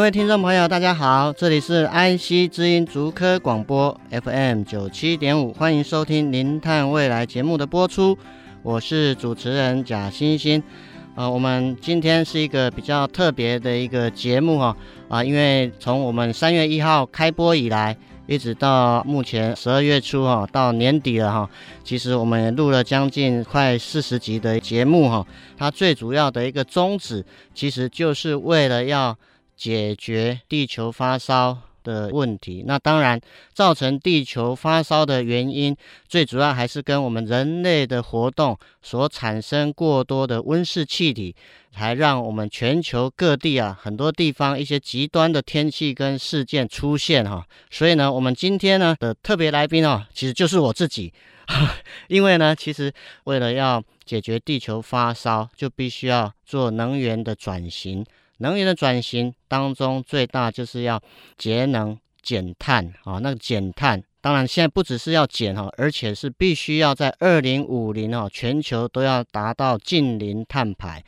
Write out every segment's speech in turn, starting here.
各位听众朋友，大家好，这里是安溪之音竹科广播 FM 九七点五，欢迎收听《零碳未来》节目的播出，我是主持人贾欣欣。啊、呃，我们今天是一个比较特别的一个节目哈，啊、因为从我们三月一号开播以来。一直到目前十二月初哈，到年底了哈，其实我们也录了将近快四十集的节目哈。它最主要的一个宗旨，其实就是为了要解决地球发烧的问题。那当然，造成地球发烧的原因，最主要还是跟我们人类的活动所产生过多的温室气体。还让我们全球各地啊，很多地方一些极端的天气跟事件出现哈，所以呢，我们今天呢的特别来宾哦，其实就是我自己，因为呢，其实为了要解决地球发烧，就必须要做能源的转型。能源的转型当中，最大就是要节能减碳啊。那个减碳，当然现在不只是要减哈，而且是必须要在二零五零哦，全球都要达到净零碳排。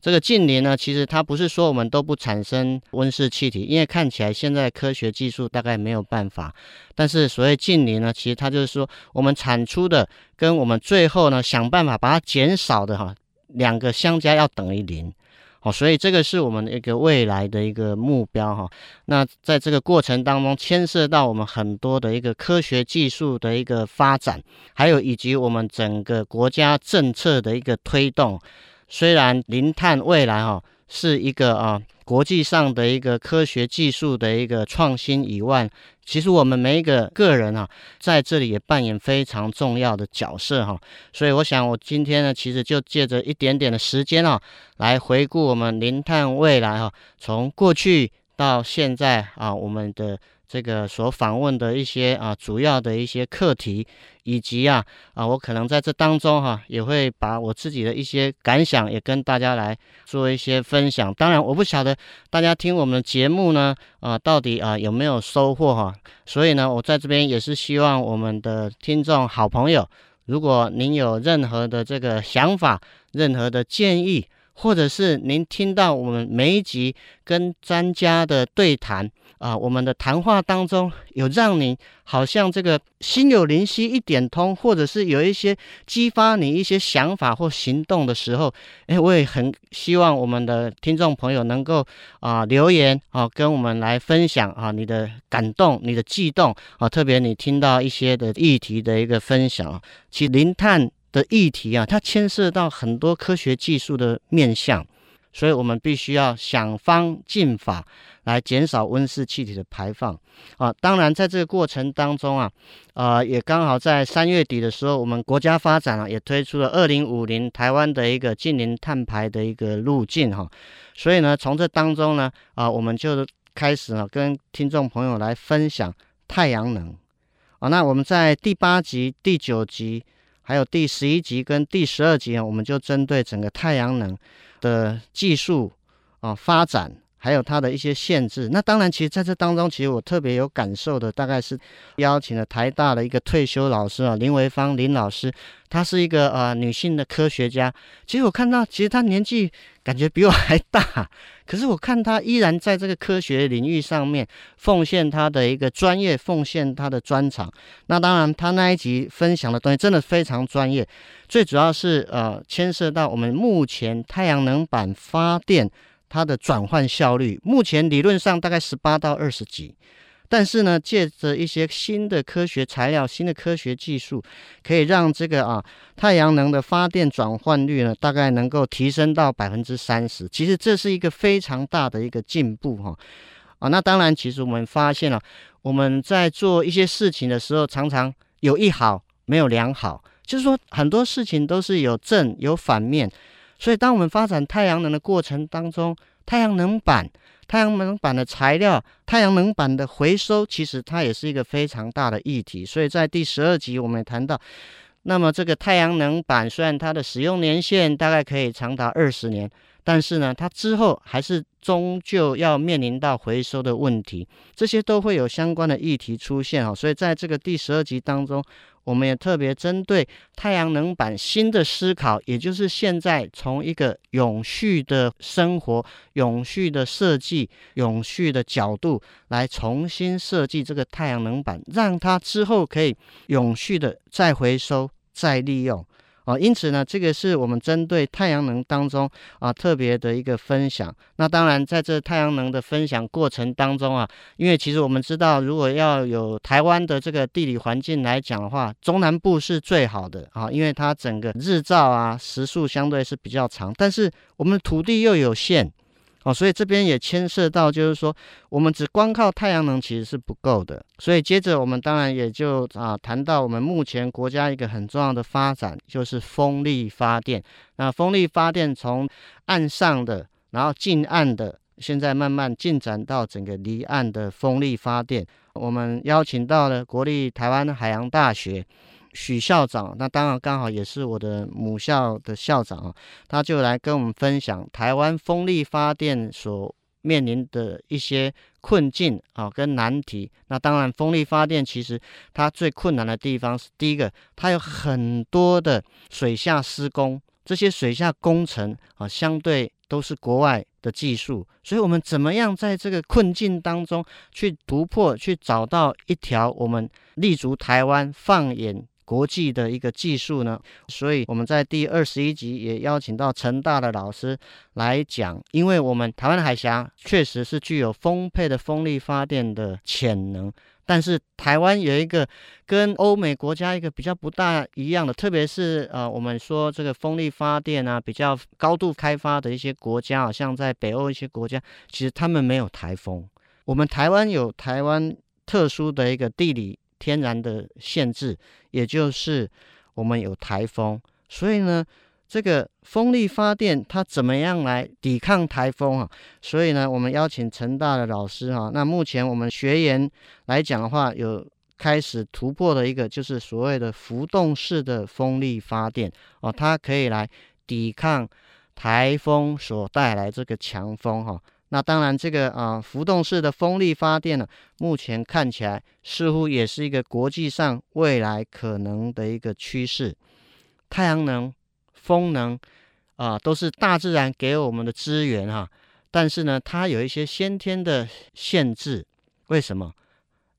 这个净零呢，其实它不是说我们都不产生温室气体，因为看起来现在科学技术大概没有办法。但是所谓净零呢，其实它就是说我们产出的跟我们最后呢想办法把它减少的哈，两个相加要等于零。好，所以这个是我们一个未来的一个目标哈。那在这个过程当中，牵涉到我们很多的一个科学技术的一个发展，还有以及我们整个国家政策的一个推动。虽然零碳未来哈是一个啊国际上的一个科学技术的一个创新以外，其实我们每一个个人啊在这里也扮演非常重要的角色哈。所以我想我今天呢，其实就借着一点点的时间啊，来回顾我们零碳未来哈，从过去到现在啊，我们的。这个所访问的一些啊主要的一些课题，以及啊啊我可能在这当中哈、也会把我自己的一些感想也跟大家来做一些分享。当然我不晓得大家听我们的节目呢啊到底啊有没有收获哈、所以呢我在这边也是希望我们的听众好朋友，如果您有任何的这个想法、任何的建议，或者是您听到我们每一集跟专家的对谈。啊，我们的谈话当中有让你好像这个心有灵犀一点通，或者是有一些激发你一些想法或行动的时候，哎，我也很希望我们的听众朋友能够啊留言啊跟我们来分享啊你的感动、你的悸动啊，特别你听到一些的议题的一个分享。其实零碳的议题啊，它牵涉到很多科学技术的面向，所以我们必须要想方尽法。来减少温室气体的排放啊！当然，在这个过程当中啊，呃，也刚好在三月底的时候，我们国家发展啊，也推出了二零五零台湾的一个净零碳排的一个路径哈。所以呢，从这当中呢，啊，我们就开始呢，跟听众朋友来分享太阳能啊。那我们在第八集、第九集，还有第十一集跟第十二集啊，我们就针对整个太阳能的技术啊发展。还有它的一些限制。那当然，其实在这当中，其实我特别有感受的，大概是邀请了台大的一个退休老师啊，林维芳林老师，她是一个呃女性的科学家。其实我看到，其实她年纪感觉比我还大，可是我看他依然在这个科学领域上面奉献他的一个专业，奉献他的专长。那当然，他那一集分享的东西真的非常专业，最主要是呃牵涉到我们目前太阳能板发电。它的转换效率目前理论上大概十八到二十几，但是呢，借着一些新的科学材料、新的科学技术，可以让这个啊太阳能的发电转换率呢，大概能够提升到百分之三十。其实这是一个非常大的一个进步哈啊。那当然，其实我们发现了，我们在做一些事情的时候，常常有一好没有两好，就是说很多事情都是有正有反面。所以，当我们发展太阳能的过程当中，太阳能板。太阳能板的材料，太阳能板的回收，其实它也是一个非常大的议题。所以在第十二集，我们也谈到，那么这个太阳能板虽然它的使用年限大概可以长达二十年，但是呢，它之后还是终究要面临到回收的问题，这些都会有相关的议题出现啊。所以在这个第十二集当中。我们也特别针对太阳能板新的思考，也就是现在从一个永续的生活、永续的设计、永续的角度来重新设计这个太阳能板，让它之后可以永续的再回收、再利用。啊，因此呢，这个是我们针对太阳能当中啊特别的一个分享。那当然，在这太阳能的分享过程当中啊，因为其实我们知道，如果要有台湾的这个地理环境来讲的话，中南部是最好的啊，因为它整个日照啊时数相对是比较长，但是我们土地又有限。哦，所以这边也牵涉到，就是说，我们只光靠太阳能其实是不够的。所以接着我们当然也就啊谈到我们目前国家一个很重要的发展，就是风力发电。那风力发电从岸上的，然后近岸的，现在慢慢进展到整个离岸的风力发电。我们邀请到了国立台湾海洋大学。许校长，那当然刚好也是我的母校的校长啊，他就来跟我们分享台湾风力发电所面临的一些困境啊跟难题。那当然，风力发电其实它最困难的地方是第一个，它有很多的水下施工，这些水下工程啊相对都是国外的技术，所以我们怎么样在这个困境当中去突破，去找到一条我们立足台湾放眼。国际的一个技术呢，所以我们在第二十一集也邀请到成大的老师来讲，因为我们台湾海峡确实是具有丰沛的风力发电的潜能，但是台湾有一个跟欧美国家一个比较不大一样的，特别是呃，我们说这个风力发电啊，比较高度开发的一些国家，好像在北欧一些国家，其实他们没有台风，我们台湾有台湾特殊的一个地理。天然的限制，也就是我们有台风，所以呢，这个风力发电它怎么样来抵抗台风啊？所以呢，我们邀请成大的老师哈，那目前我们学员来讲的话，有开始突破的一个就是所谓的浮动式的风力发电哦，它可以来抵抗台风所带来这个强风哈。那当然，这个啊浮动式的风力发电呢，目前看起来似乎也是一个国际上未来可能的一个趋势。太阳能、风能啊，都是大自然给我们的资源哈，但是呢，它有一些先天的限制。为什么？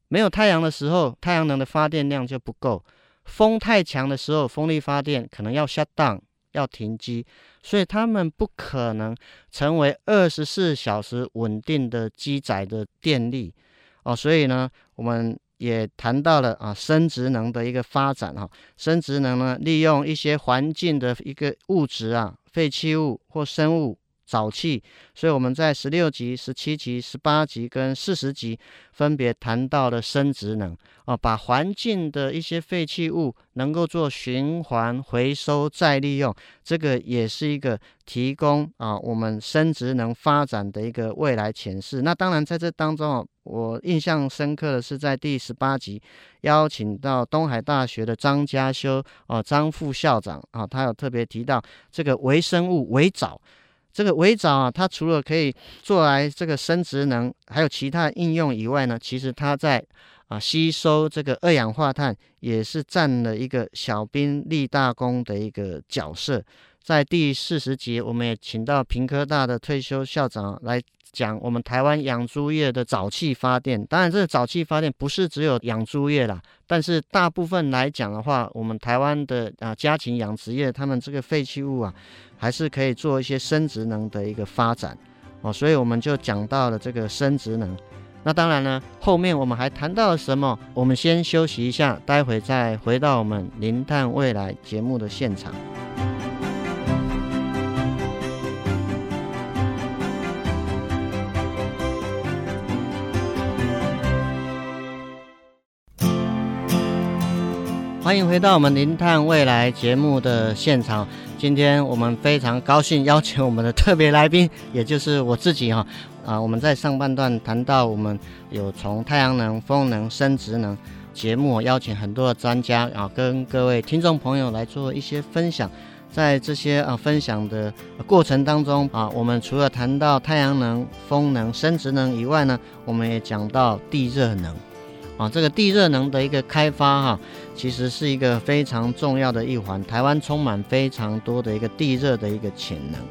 没有太阳的时候，太阳能的发电量就不够；风太强的时候，风力发电可能要 shut down。要停机，所以他们不可能成为二十四小时稳定的机载的电力哦。所以呢，我们也谈到了啊，生殖能的一个发展哈。生殖能呢，利用一些环境的一个物质啊，废弃物或生物。沼气，所以我们在十六集、十七集、十八集跟四十集分别谈到了生殖能啊，把环境的一些废弃物能够做循环回收再利用，这个也是一个提供啊我们生殖能发展的一个未来潜势。那当然在这当中啊，我印象深刻的是在第十八集邀请到东海大学的张家修啊张副校长啊，他有特别提到这个微生物微藻。这个微藻啊，它除了可以做来这个生殖能，还有其他应用以外呢，其实它在啊吸收这个二氧化碳，也是占了一个小兵立大功的一个角色。在第四十集，我们也请到屏科大的退休校长来讲我们台湾养猪业的沼气发电。当然，这个沼气发电不是只有养猪业啦，但是大部分来讲的话，我们台湾的啊家禽养殖业，他们这个废弃物啊。还是可以做一些生质能的一个发展哦，所以我们就讲到了这个生质能。那当然呢，后面我们还谈到了什么？我们先休息一下，待会再回到我们《零碳未来》节目的现场。欢迎回到我们《零碳未来》节目的现场。今天我们非常高兴邀请我们的特别来宾，也就是我自己哈啊！我们在上半段谈到我们有从太阳能、风能、生质能节目邀请很多的专家啊，跟各位听众朋友来做一些分享。在这些啊分享的过程当中啊，我们除了谈到太阳能、风能、生质能以外呢，我们也讲到地热能。啊，这个地热能的一个开发哈、其实是一个非常重要的一环。台湾充满非常多的一个地热的一个潜能。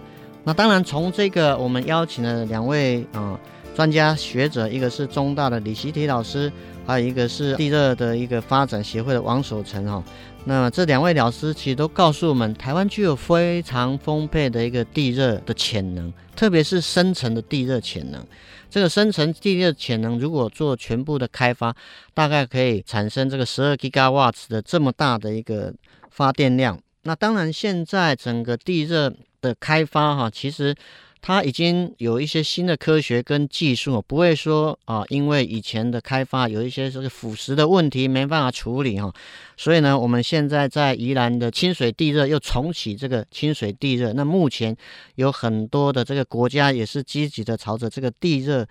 那当然，从这个我们邀请了两位啊专家学者，一个是中大的李习提老师，还有一个是地热的一个发展协会的王守成哈。那这两位老师其实都告诉我们，台湾具有非常丰沛的一个地热的潜能，特别是深层的地热潜能。这个深层地热潜能如果做全部的开发，大概可以产生这个十二吉瓦的这么大的一个发电量。那当然，现在整个地热的开发哈，其实。它已经有一些新的科学跟技术，不会说啊，因为以前的开发有一些这个腐蚀的问题没办法处理哈，所以呢，我们现在在宜兰的清水地热又重启这个清水地热，那目前有很多的这个国家也是积极的朝着这个地热。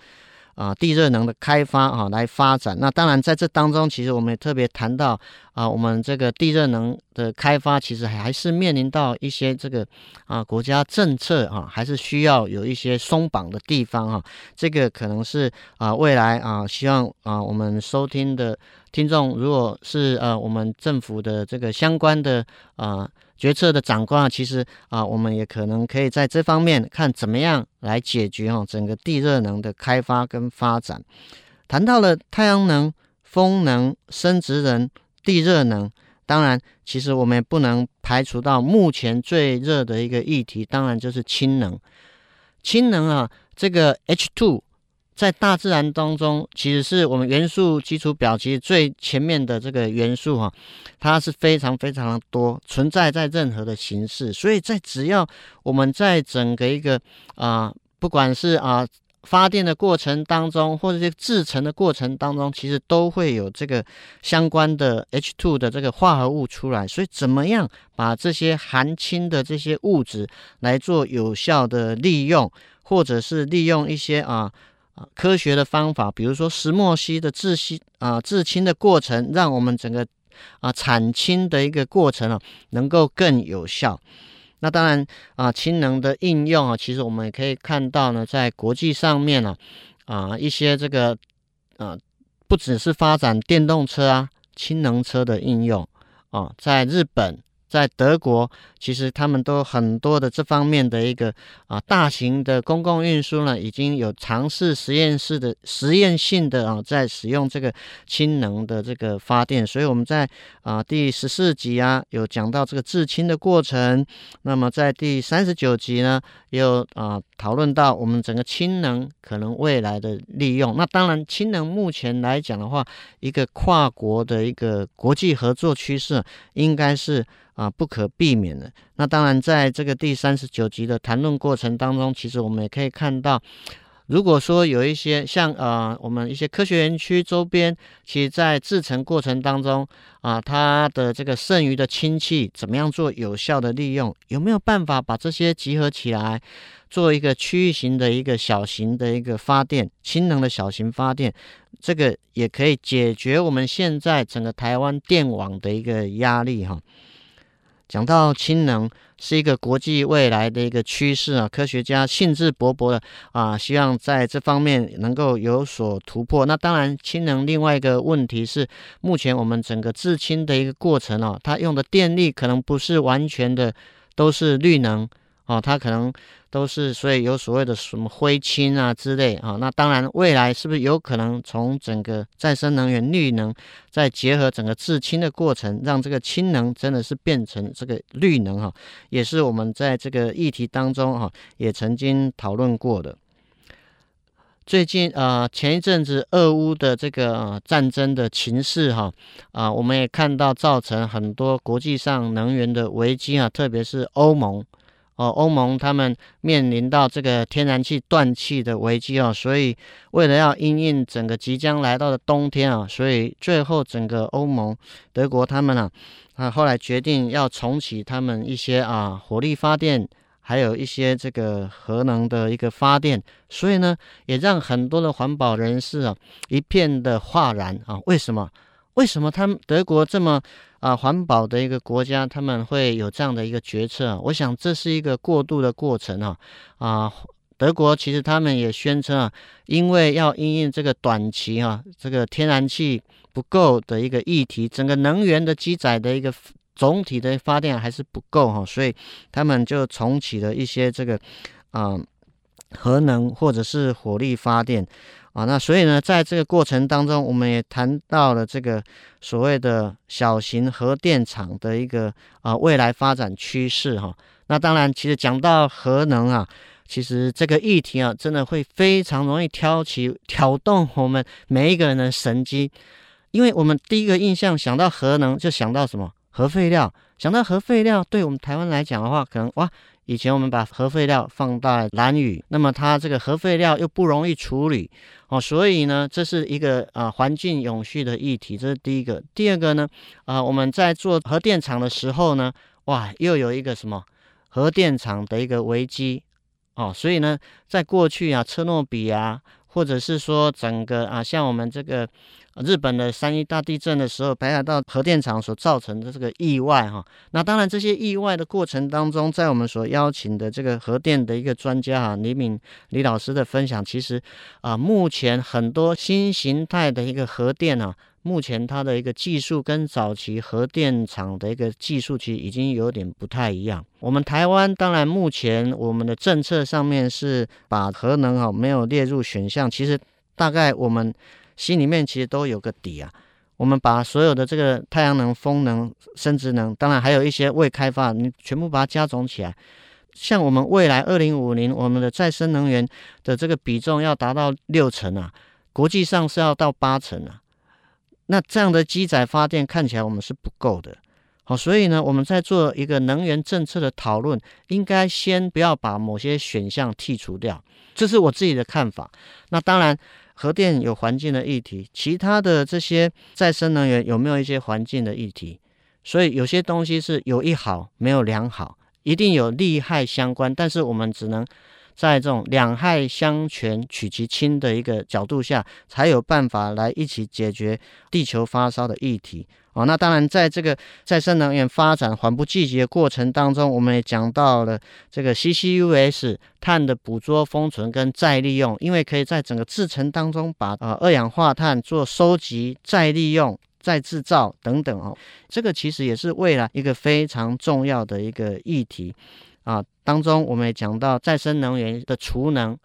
啊，地热能的开发啊，来发展。那当然，在这当中，其实我们也特别谈到啊，我们这个地热能的开发，其实还是面临到一些这个啊国家政策啊，还是需要有一些松绑的地方哈。这个可能是啊未来啊，希望啊我们收听的听众，如果是呃我们政府的这个相关的啊。决策的长官啊，其实啊，我们也可能可以在这方面看怎么样来解决哈整个地热能的开发跟发展。谈到了太阳能、风能、生质能、地热能，当然，其实我们也不能排除到目前最热的一个议题，当然就是氢能。氢能啊，这个 H2。在大自然当中，其实是我们元素基础表其实最前面的这个元素哈，它是非常非常的多，存在在任何的形式。所以在只要我们在整个一个啊、不管是啊、发电的过程当中，或者是制成的过程当中，其实都会有这个相关的 H2 的这个化合物出来。所以怎么样把这些含氢的这些物质来做有效的利用，或者是利用一些啊。啊，科学的方法，比如说石墨烯的制氢啊，制氢的过程，让我们整个啊产氢的一个过程啊，能够更有效。那当然啊，氢能的应用啊，其实我们也可以看到呢，在国际上面呢啊，啊，一些这个啊，不只是发展电动车啊，氢能车的应用啊，在日本。在德国，其实他们都很多的这方面的一个啊大型的公共运输呢，已经有尝试实验室的实验性的啊，在使用这个氢能的这个发电。所以我们在啊第十四集啊有讲到这个制氢的过程，那么在第三十九集呢，也有啊讨论到我们整个氢能可能未来的利用。那当然，氢能目前来讲的话，一个跨国的一个国际合作趋势，应该是。啊，不可避免的。那当然，在这个第三十九集的谈论过程当中，其实我们也可以看到，如果说有一些像呃，我们一些科学园区周边，其实在制程过程当中啊，它的这个剩余的氢气怎么样做有效的利用？有没有办法把这些集合起来，做一个区域型的一个小型的一个发电，氢能的小型发电？这个也可以解决我们现在整个台湾电网的一个压力哈。讲到氢能是一个国际未来的一个趋势啊，科学家兴致勃勃的啊，希望在这方面能够有所突破。那当然，氢能另外一个问题是，目前我们整个制氢的一个过程哦，它用的电力可能不是完全的都是绿能。哦，它可能都是，所以有所谓的什么灰氢啊之类啊。那当然，未来是不是有可能从整个再生能源、绿能，再结合整个制氢的过程，让这个氢能真的是变成这个绿能哈？也是我们在这个议题当中哈，也曾经讨论过的。最近啊，前一阵子俄乌的这个战争的情势哈啊，我们也看到造成很多国际上能源的危机啊，特别是欧盟。哦，欧盟他们面临到这个天然气断气的危机哦，所以为了要因应整个即将来到的冬天啊，所以最后整个欧盟德国他们啊啊后来决定要重启他们一些啊火力发电，还有一些这个核能的一个发电，所以呢也让很多的环保人士啊一片的哗然啊，为什么？为什么他们德国这么啊环保的一个国家，他们会有这样的一个决策？我想这是一个过渡的过程啊啊！德国其实他们也宣称啊，因为要因应这个短期啊这个天然气不够的一个议题，整个能源的机载的一个总体的发电还是不够哈，所以他们就重启了一些这个啊核能或者是火力发电。啊，那所以呢，在这个过程当中，我们也谈到了这个所谓的小型核电厂的一个啊未来发展趋势哈。那当然，其实讲到核能啊，其实这个议题啊，真的会非常容易挑起挑动我们每一个人的神经，因为我们第一个印象想到核能，就想到什么？核废料。想到核废料，对我们台湾来讲的话，可能哇。以前我们把核废料放在蓝屿，那么它这个核废料又不容易处理哦，所以呢，这是一个啊环境永续的议题，这是第一个。第二个呢，啊我们在做核电厂的时候呢，哇，又有一个什么核电厂的一个危机哦，所以呢，在过去啊，车诺比啊，或者是说整个啊，像我们这个。日本的三一大地震的时候，北海道核电厂所造成的这个意外，哈，那当然这些意外的过程当中，在我们所邀请的这个核电的一个专家哈，李敏李老师的分享，其实啊，目前很多新形态的一个核电啊，目前它的一个技术跟早期核电厂的一个技术其实已经有点不太一样。我们台湾当然目前我们的政策上面是把核能哈没有列入选项，其实大概我们。心里面其实都有个底啊，我们把所有的这个太阳能、风能、生质能，当然还有一些未开发，你全部把它加总起来，像我们未来二零五零，我们的再生能源的这个比重要达到六成啊，国际上是要到八成啊，那这样的机载发电看起来我们是不够的，好，所以呢，我们在做一个能源政策的讨论，应该先不要把某些选项剔除掉，这是我自己的看法。那当然。核电有环境的议题，其他的这些再生能源有没有一些环境的议题？所以有些东西是有一好没有两好，一定有利害相关，但是我们只能在这种两害相权取其轻的一个角度下，才有办法来一起解决地球发烧的议题。哦，那当然，在这个再生能源发展缓不济急的过程当中，我们也讲到了这个 CCUS 碳的捕捉、封存跟再利用，因为可以在整个制程当中把、呃、二氧化碳做收集、再利用、再制造等等哦，这个其实也是未来一个非常重要的一个议题啊。当中我们也讲到再生能源的储能。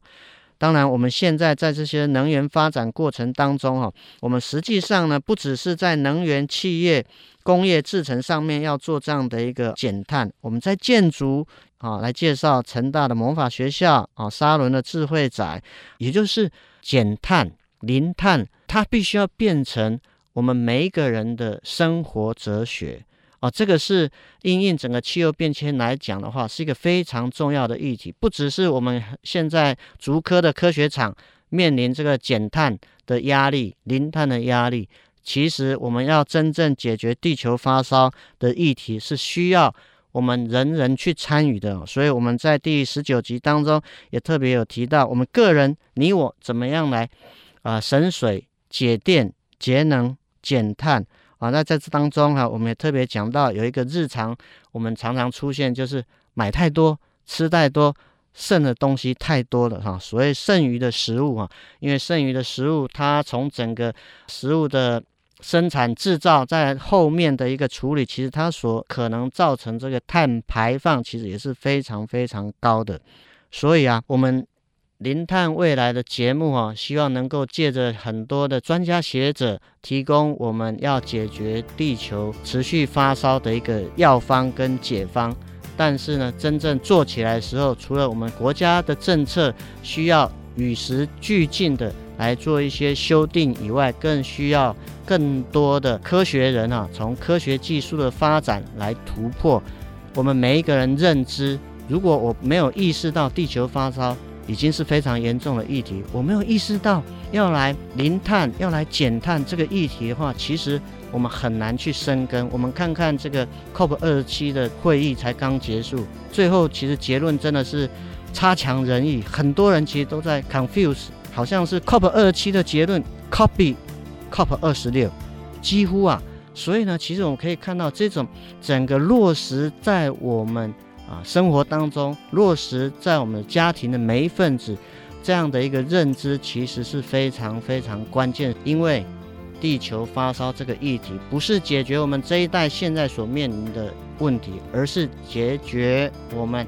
当然，我们现在在这些能源发展过程当中，哈，我们实际上呢，不只是在能源企业、工业制程上面要做这样的一个减碳，我们在建筑啊，来介绍成大的魔法学校啊，沙伦的智慧宅，也就是减碳、零碳，它必须要变成我们每一个人的生活哲学。哦，这个是因应整个气候变迁来讲的话，是一个非常重要的议题。不只是我们现在竹科的科学厂面临这个减碳的压力、零碳的压力，其实我们要真正解决地球发烧的议题，是需要我们人人去参与的。所以我们在第十九集当中也特别有提到，我们个人你我怎么样来啊、省水、节电、节能、减碳。啊，那在这当中哈、我们也特别讲到有一个日常，我们常常出现就是买太多、吃太多，剩的东西太多了哈。所谓剩余的食物啊，因为剩余的食物，它从整个食物的生产制造，在后面的一个处理，其实它所可能造成这个碳排放，其实也是非常非常高的。所以啊，我们。零碳未来的节目啊，希望能够借着很多的专家学者提供我们要解决地球持续发烧的一个药方跟解方。但是呢，真正做起来的时候，除了我们国家的政策需要与时俱进的来做一些修订以外，更需要更多的科学人啊，从科学技术的发展来突破我们每一个人认知。如果我没有意识到地球发烧已经是非常严重的议题，我没有意识到要来零碳、要来减碳这个议题的话，其实我们很难去深耕。我们看看这个 COP 二十七的会议才刚结束，最后其实结论真的是差强人意，很多人其实都在 confuse，好像是 COP 二十七的结论 copy COP 二十六，几乎啊。所以呢，其实我们可以看到，这种整个落实在我们啊生活当中，落实在我们家庭的每一份子，这样的一个认知，其实是非常非常关键。因为地球发烧这个议题，不是解决我们这一代现在所面临的问题，而是解决我们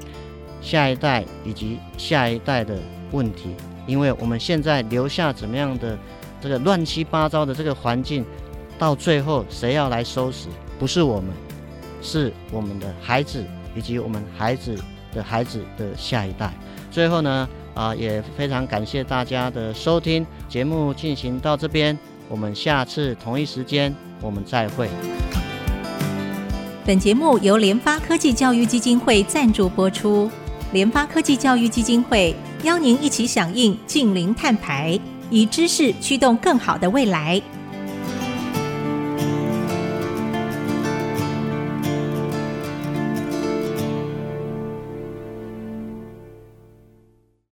下一代以及下一代的问题。因为我们现在留下怎么样的这个乱七八糟的这个环境。到最后，谁要来收拾？不是我们，是我们的孩子以及我们孩子的孩子的下一代。最后呢，啊、也非常感谢大家的收听，节目进行到这边，我们下次同一时间我们再会。本节目由联发科技教育基金会赞助播出，联发科技教育基金会邀您一起响应近零碳排，以知识驱动更好的未来。